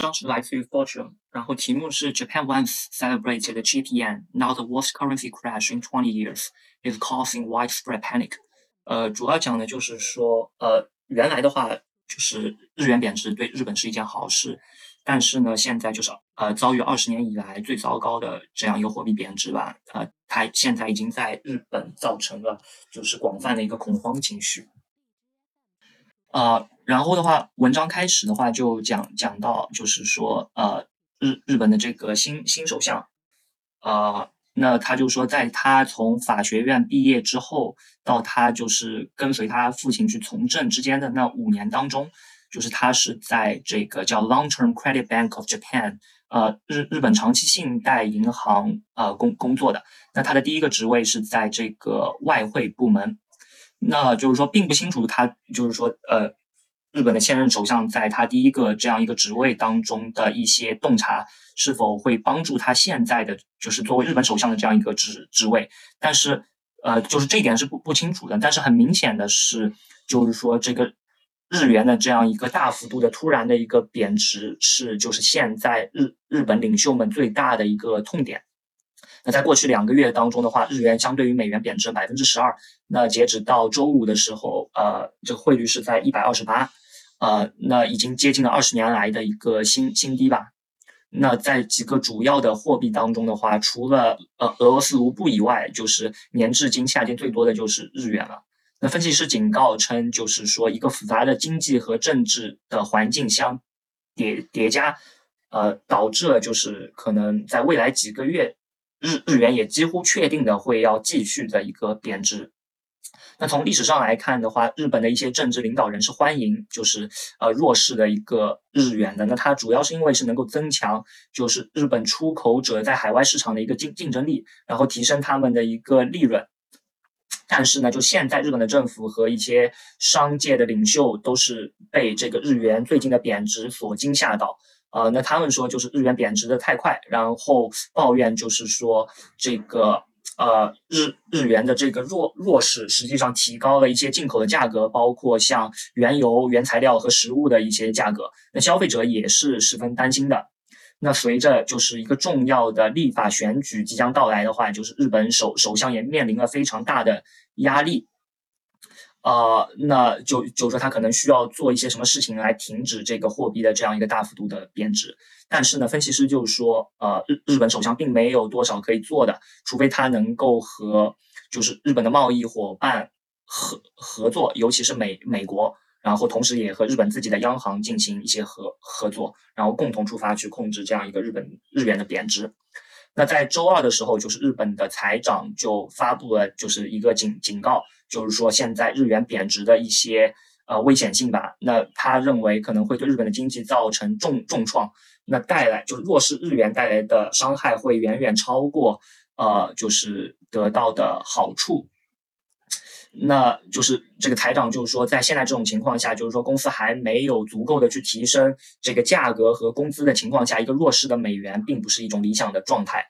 章是来自于 Fortune，然后题目是 Japan once celebrated the cheap yen, now the worst currency crash in 20 years is causing widespread panic。呃，主要讲的就是说，呃，原来的话就是日元贬值对日本是一件好事，但是呢，现在就是呃遭遇二十年以来最糟糕的这样一个货币贬值吧，呃，它现在已经在日本造成了就是广泛的一个恐慌情绪。呃，然后的话，文章开始的话就讲讲到，就是说，呃，日日本的这个新新首相，呃，那他就说，在他从法学院毕业之后，到他就是跟随他父亲去从政之间的那五年当中，就是他是在这个叫 Long Term Credit Bank of Japan，呃，日日本长期信贷银行呃工工作的。那他的第一个职位是在这个外汇部门。那就是说，并不清楚他就是说，呃，日本的现任首相在他第一个这样一个职位当中的一些洞察，是否会帮助他现在的就是作为日本首相的这样一个职职位？但是，呃，就是这一点是不不清楚的。但是很明显的是，就是说这个日元的这样一个大幅度的突然的一个贬值，是就是现在日日本领袖们最大的一个痛点。那在过去两个月当中的话，日元相对于美元贬值百分之十二。那截止到周五的时候，呃，这个汇率是在一百二十八，呃，那已经接近了二十年来的一个新新低吧。那在几个主要的货币当中的话，除了呃俄罗斯卢布以外，就是年至今下跌最多的就是日元了。那分析师警告称，就是说一个复杂的经济和政治的环境相叠叠加，呃，导致了就是可能在未来几个月。日日元也几乎确定的会要继续的一个贬值。那从历史上来看的话，日本的一些政治领导人是欢迎就是呃弱势的一个日元的。那它主要是因为是能够增强就是日本出口者在海外市场的一个竞竞争力，然后提升他们的一个利润。但是呢，就现在日本的政府和一些商界的领袖都是被这个日元最近的贬值所惊吓到。呃，那他们说就是日元贬值的太快，然后抱怨就是说这个呃日日元的这个弱弱势，实际上提高了一些进口的价格，包括像原油、原材料和食物的一些价格。那消费者也是十分担心的。那随着就是一个重要的立法选举即将到来的话，就是日本首首相也面临了非常大的压力。呃，那就就说他可能需要做一些什么事情来停止这个货币的这样一个大幅度的贬值，但是呢，分析师就是说，呃，日日本首相并没有多少可以做的，除非他能够和就是日本的贸易伙伴合合作，尤其是美美国，然后同时也和日本自己的央行进行一些合合作，然后共同出发去控制这样一个日本日元的贬值。那在周二的时候，就是日本的财长就发布了就是一个警警告。就是说，现在日元贬值的一些呃危险性吧。那他认为可能会对日本的经济造成重重创，那带来就是弱势日元带来的伤害会远远超过呃就是得到的好处。那就是这个财长就是说，在现在这种情况下，就是说公司还没有足够的去提升这个价格和工资的情况下，一个弱势的美元并不是一种理想的状态。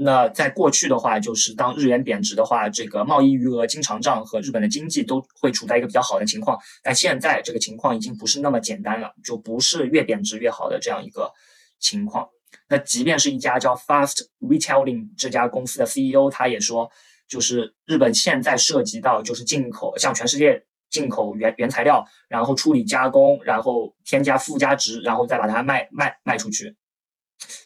那在过去的话，就是当日元贬值的话，这个贸易余额、经常账和日本的经济都会处在一个比较好的情况。但现在这个情况已经不是那么简单了，就不是越贬值越好的这样一个情况。那即便是一家叫 Fast Retailing 这家公司的 CEO，他也说，就是日本现在涉及到就是进口，向全世界进口原原材料，然后处理加工，然后添加附加值，然后再把它卖卖卖出去。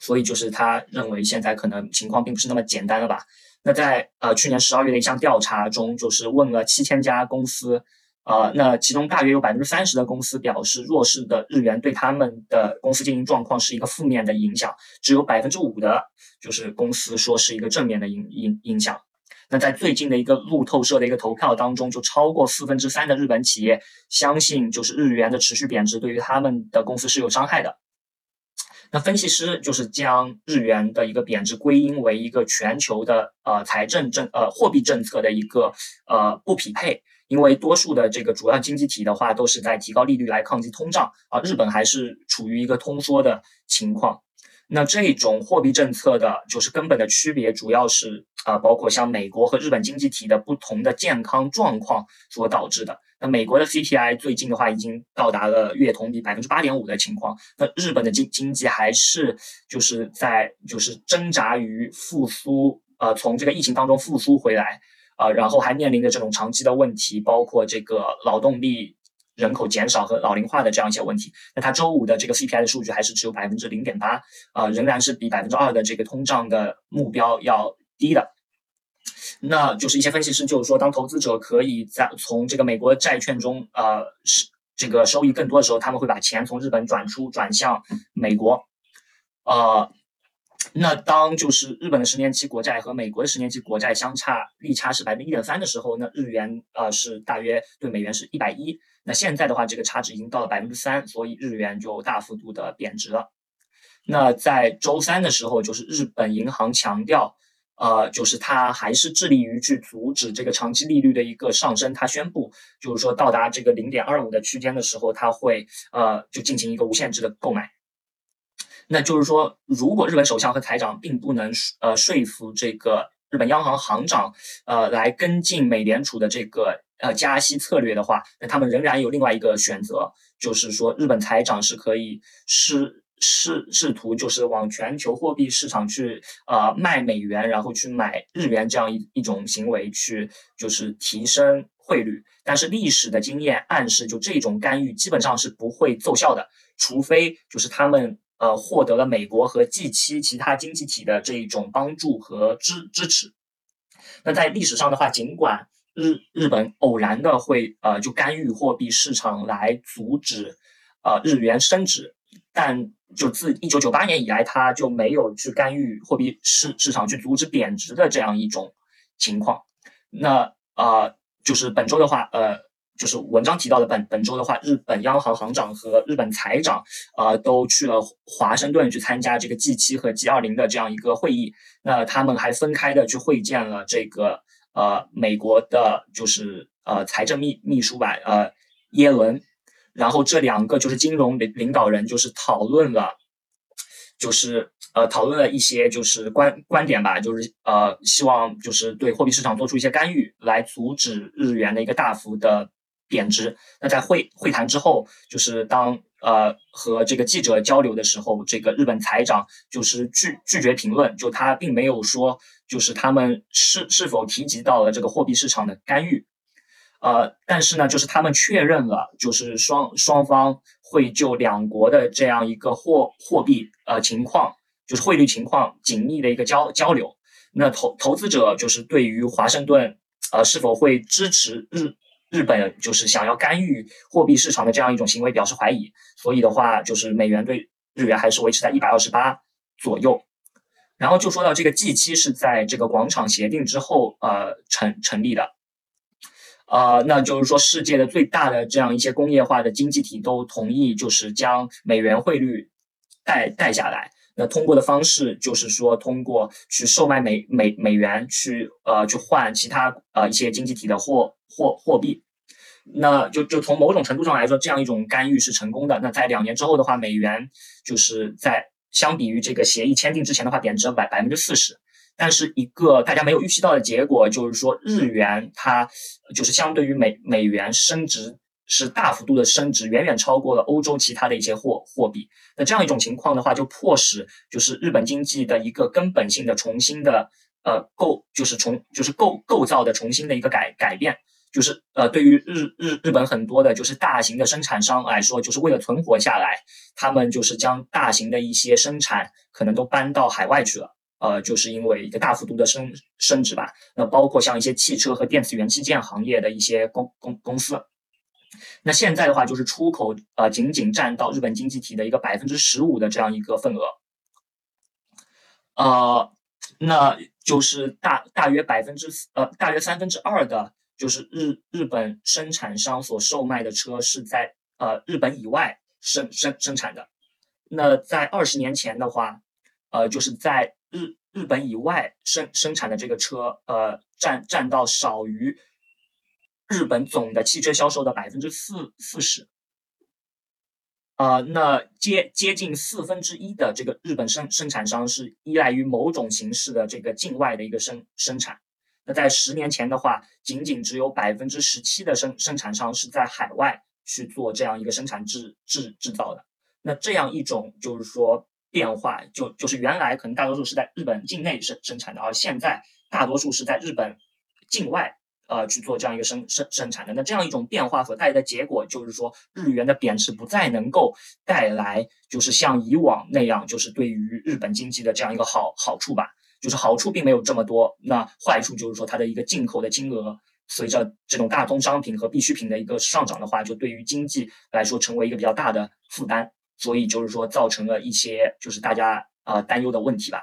所以就是他认为现在可能情况并不是那么简单了吧？那在呃去年十二月的一项调查中，就是问了七千家公司，呃，那其中大约有百分之三十的公司表示弱势的日元对他们的公司经营状况是一个负面的影响，只有百分之五的，就是公司说是一个正面的影影影响。那在最近的一个路透社的一个投票当中，就超过四分之三的日本企业相信，就是日元的持续贬值对于他们的公司是有伤害的。那分析师就是将日元的一个贬值归因为一个全球的呃财政政呃货币政策的一个呃不匹配，因为多数的这个主要经济体的话都是在提高利率来抗击通胀，而日本还是处于一个通缩的情况。那这种货币政策的，就是根本的区别，主要是啊，包括像美国和日本经济体的不同的健康状况所导致的。那美国的 CPI 最近的话，已经到达了月同比百分之八点五的情况。那日本的经经济还是就是在就是挣扎于复苏，呃，从这个疫情当中复苏回来，啊，然后还面临着这种长期的问题，包括这个劳动力。人口减少和老龄化的这样一些问题，那它周五的这个 CPI 的数据还是只有百分之零点八，啊，仍然是比百分之二的这个通胀的目标要低的。那就是一些分析师就是说，当投资者可以在从这个美国债券中，呃，是这个收益更多的时候，他们会把钱从日本转出转向美国，呃。那当就是日本的十年期国债和美国的十年期国债相差利差是百分之一点三的时候，那日元呃是大约对美元是一百一。那现在的话，这个差值已经到了百分之三，所以日元就大幅度的贬值了。那在周三的时候，就是日本银行强调，呃，就是它还是致力于去阻止这个长期利率的一个上升。它宣布，就是说到达这个零点二五的区间的时候，它会呃就进行一个无限制的购买。那就是说，如果日本首相和财长并不能呃说服这个日本央行行长呃来跟进美联储的这个呃加息策略的话，那他们仍然有另外一个选择，就是说日本财长是可以试试试图就是往全球货币市场去呃卖美元，然后去买日元这样一一种行为去就是提升汇率。但是历史的经验暗示，就这种干预基本上是不会奏效的，除非就是他们。呃，获得了美国和 G7 其他经济体的这一种帮助和支支持。那在历史上的话，尽管日日本偶然的会呃就干预货币市场来阻止呃日元升值，但就自一九九八年以来，它就没有去干预货币市市场去阻止贬值的这样一种情况。那呃，就是本周的话，呃。就是文章提到的本本周的话，日本央行行长和日本财长啊都去了华盛顿去参加这个 G 七和 G 二零的这样一个会议。那他们还分开的去会见了这个呃美国的，就是呃财政秘秘书吧，呃耶伦。然后这两个就是金融领领导人就是讨论了，就是呃讨论了一些就是观观点吧，就是呃希望就是对货币市场做出一些干预，来阻止日元的一个大幅的。贬值。那在会会谈之后，就是当呃和这个记者交流的时候，这个日本财长就是拒拒绝评论，就他并没有说就是他们是是否提及到了这个货币市场的干预，呃，但是呢，就是他们确认了，就是双双方会就两国的这样一个货货币呃情况，就是汇率情况紧密的一个交交流。那投投资者就是对于华盛顿呃是否会支持日。日本就是想要干预货币市场的这样一种行为表示怀疑，所以的话，就是美元对日元还是维持在一百二十八左右。然后就说到这个 G 七是在这个广场协定之后呃成成立的，呃，那就是说世界的最大的这样一些工业化的经济体都同意就是将美元汇率带带下来。那通过的方式就是说通过去售卖美美美元去呃去换其他呃一些经济体的货。货货币，那就就从某种程度上来说，这样一种干预是成功的。那在两年之后的话，美元就是在相比于这个协议签订之前的话，贬值了百百分之四十。但是一个大家没有预期到的结果就是说，日元它就是相对于美美元升值是大幅度的升值，远远超过了欧洲其他的一些货货币。那这样一种情况的话，就迫使就是日本经济的一个根本性的重新的呃构，就是重就是构构造的重新的一个改改变。就是呃，对于日日日本很多的，就是大型的生产商来说，就是为了存活下来，他们就是将大型的一些生产可能都搬到海外去了。呃，就是因为一个大幅度的升升值吧。那包括像一些汽车和电子元器件行业的一些公公公司。那现在的话，就是出口呃，仅仅占到日本经济体的一个百分之十五的这样一个份额。呃，那就是大大约百分之呃，大约三分之二的。就是日日本生产商所售卖的车是在呃日本以外生生生产的，那在二十年前的话，呃就是在日日本以外生生产的这个车，呃占占到少于日本总的汽车销售的百分之四四十，啊，那接接近四分之一的这个日本生生产商是依赖于某种形式的这个境外的一个生生产。那在十年前的话，仅仅只有百分之十七的生生产商是在海外去做这样一个生产制制制造的。那这样一种就是说变化，就就是原来可能大多数是在日本境内生生产的，而现在大多数是在日本境外。呃，去做这样一个生生生产的，那这样一种变化所带来的结果，就是说日元的贬值不再能够带来，就是像以往那样，就是对于日本经济的这样一个好好处吧。就是好处并没有这么多，那坏处就是说它的一个进口的金额，随着这种大宗商品和必需品的一个上涨的话，就对于经济来说成为一个比较大的负担，所以就是说造成了一些就是大家呃担忧的问题吧。